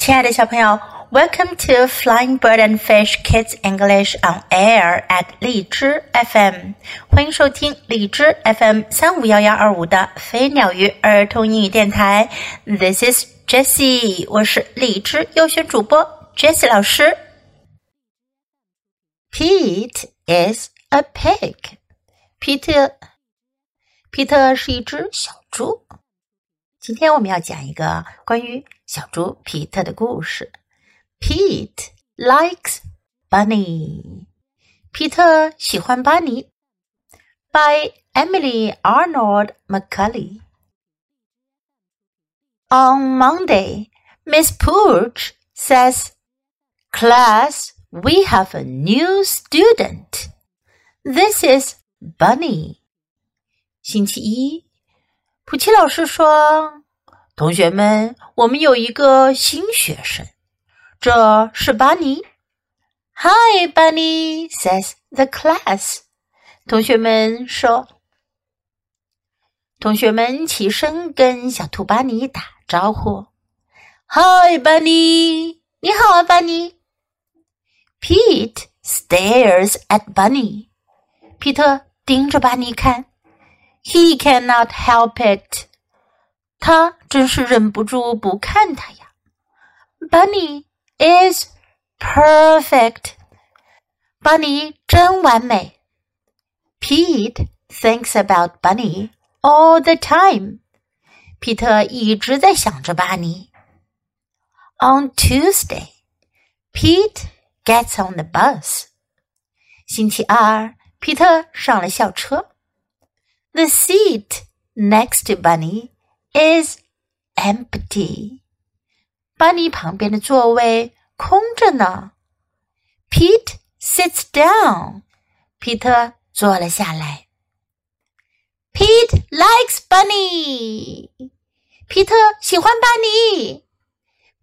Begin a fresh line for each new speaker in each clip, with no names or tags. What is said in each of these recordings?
亲爱的小朋友，Welcome to Flying Bird and Fish Kids English on Air at 荔枝 FM，欢迎收听荔枝 FM 三五幺幺二五的飞鸟鱼儿童英语电台。This is Jessie，我是荔枝优选主播 Jessie 老师。Pete is a pig，皮特，皮特是一只小猪。今天我们要讲一个关于小猪皮特的故事。Pete likes Bunny，皮特喜欢巴尼。By Emily Arnold McCully。On Monday, Miss Pooch says, "Class, we have a new student. This is Bunny." 星期一。普奇老师说：“同学们，我们有一个新学生，这是巴尼。” Hi, Bunny says the class。同学们说：“同学们起身跟小兔巴尼打招呼。” Hi, Bunny，你好啊，巴尼。Pete stares at Bunny。皮特盯着巴尼看。He cannot help it. 他真是忍不住不看他呀。Bunny is perfect. Bunny 真完美。Pete thinks about Bunny all the time. 皮特一直在想着巴尼。On Tuesday, Pete gets on the bus. 星期二，皮特上了校车。 the seat next to Bunny is empty. Bunny 旁边的座位空着呢。Pete sits down. 皮特坐了下来。Pete likes Bunny. 皮特喜欢巴尼。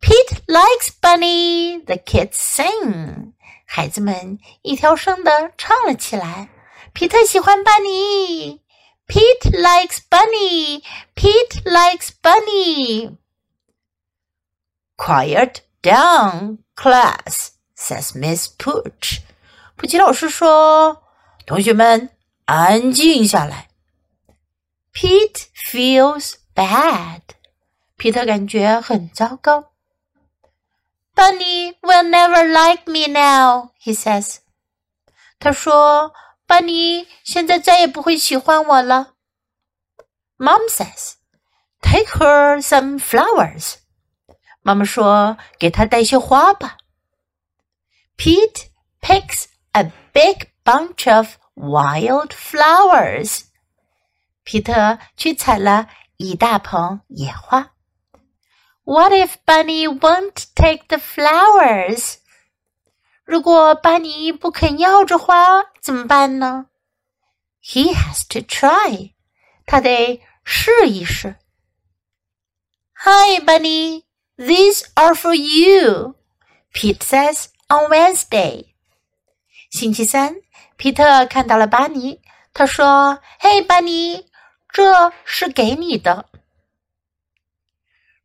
Pete likes Bunny. The kids sing. 孩子们一条声的唱了起来。皮特喜欢巴尼。 Pete likes Bunny. Pete likes Bunny. Quiet down, class, says Miss Pooch. 普奇老师说：“同学们，安静下来。” Pete feels bad. 皮特感觉很糟糕。Bunny will never like me now, he says. 他说。 班尼现在再也不会喜欢我了。Mom says, "Take her some flowers." 妈妈说：“给她带些花吧。” Pete picks a big bunch of wild flowers. 皮特去采了一大捧野花。What if Bunny won't take the flowers? 如果巴尼不肯要这花怎么办呢？He has to try，他得试一试。Hi, Bunny, these are for you. Pete says on Wednesday. 星期三，皮特看到了巴尼，他说：“嘿，巴尼，这是给你的，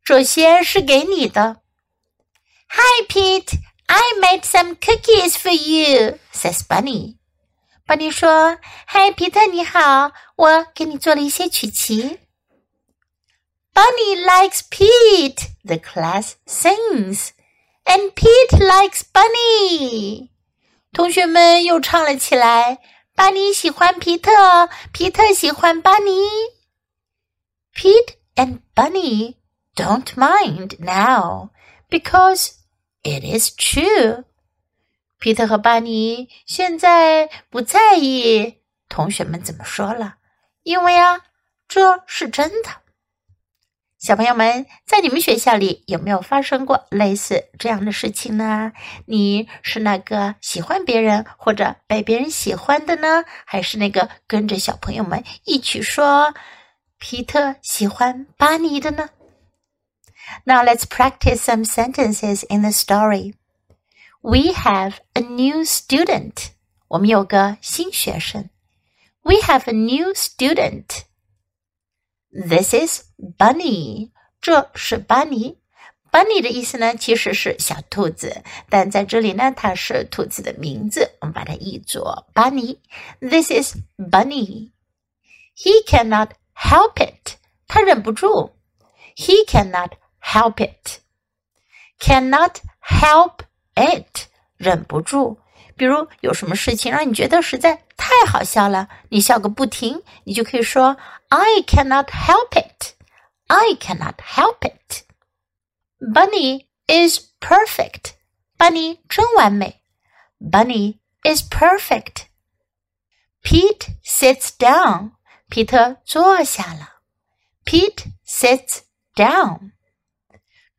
这些是给你的。” Hi, Pete. I made some cookies for you," says Bunny. Bunny 说：“嗨，皮特你好，我给你做了一些曲奇。” Bunny likes Pete, the class sings, and Pete likes Bunny. 同学们又唱了起来。巴尼喜欢皮特，皮特喜欢巴尼。Pete and Bunny don't mind now because it is true. 皮特和巴尼现在不在意同学们怎么说了，因为啊，这是真的。小朋友们，在你们学校里有没有发生过类似这样的事情呢？你是那个喜欢别人或者被别人喜欢的呢，还是那个跟着小朋友们一起说皮特喜欢巴尼的呢 ？Now let's practice some sentences in the story. We have a new student. 我们有个新学生。We have a new student. This is Bunny. 这是 Bunny. Bunny 的意思呢，其实是小兔子，但在这里呢，它是兔子的名字，我们把它译作 Bunny。This is Bunny. He cannot help it. 他忍不住。He cannot help it. Cannot help it. 忍不住。比如有什么事情让你觉得实在太好笑了，你笑个不停，你就可以说 I cannot help it. I cannot help it. Bunny is perfect. Bunny 真完美。Bunny is perfect. Pete sits down. 皮特坐下了。Pete sits down.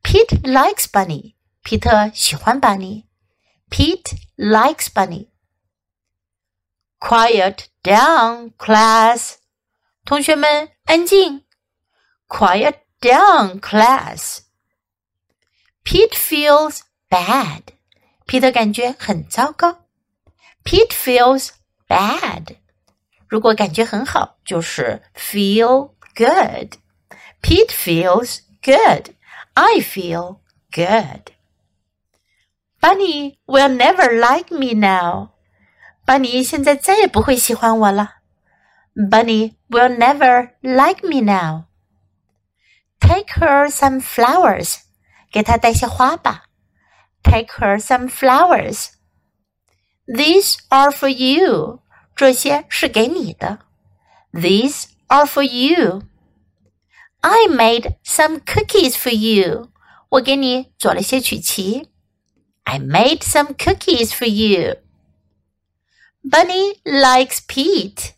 Pete likes Bunny. 皮特喜欢 Bunny. Pete likes Bunny. Quiet down, class. 同学们安静。Quiet down, class. Pete feels bad. 皮特感觉很糟糕。Pete feels bad. 如果感觉很好，就是 feel good. Pete feels good. I feel good. Bunny will never like me now. Bunny 现在再也不会喜欢我了。Bunny will never like me now. Take her some flowers. 给她带些花吧。Take her some flowers. These are for you. 这些是给你的。These are for you. I made some cookies for you. 我给你做了些曲奇。I made some cookies for you. Bunny likes Pete.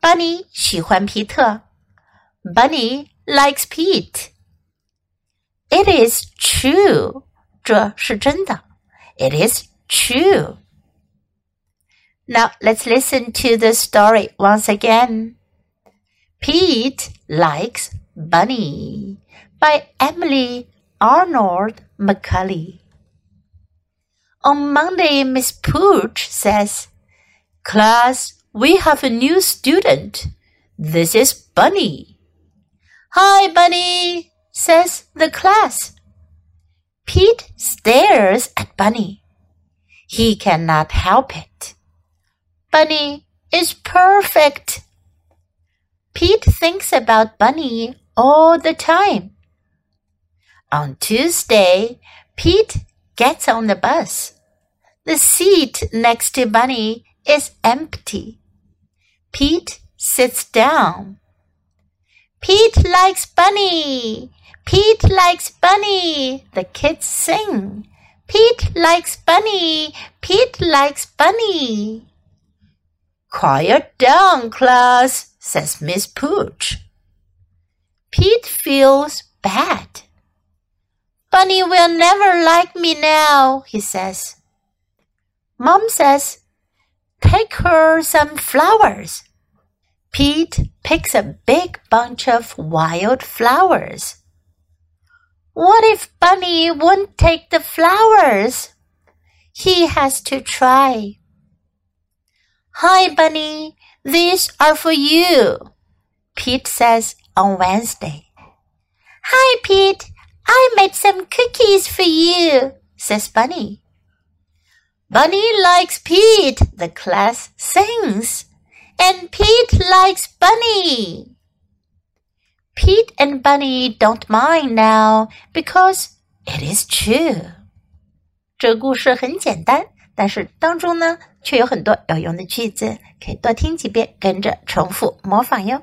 Bunny 喜欢皮特。Bunny likes Pete. It is true. 这是真的。It is true. Now let's listen to the story once again. Pete likes Bunny by Emily Arnold McCully. On Monday, Miss Pooch says, Class, we have a new student. This is Bunny. Hi, Bunny, says the class. Pete stares at Bunny. He cannot help it. Bunny is perfect. Pete thinks about Bunny all the time. On Tuesday, Pete gets on the bus. The seat next to Bunny is empty. Pete sits down. Pete likes Bunny. Pete likes Bunny. The kids sing. Pete likes Bunny. Pete likes Bunny. Quiet down, class, says Miss Pooch. Pete feels bad. Bunny will never like me now, he says. Mom says, Take her some flowers. Pete picks a big bunch of wild flowers. What if Bunny won't take the flowers? He has to try. Hi, Bunny. These are for you, Pete says on Wednesday. Hi, Pete. I made some cookies for you, says Bunny. Bunny likes Pete, the class sings. And Pete likes Bunny. Pete and Bunny don't mind now because it is true. 这故事很简单，但是当中呢，却有很多有用的句子，可以多听几遍，跟着重复模仿哟。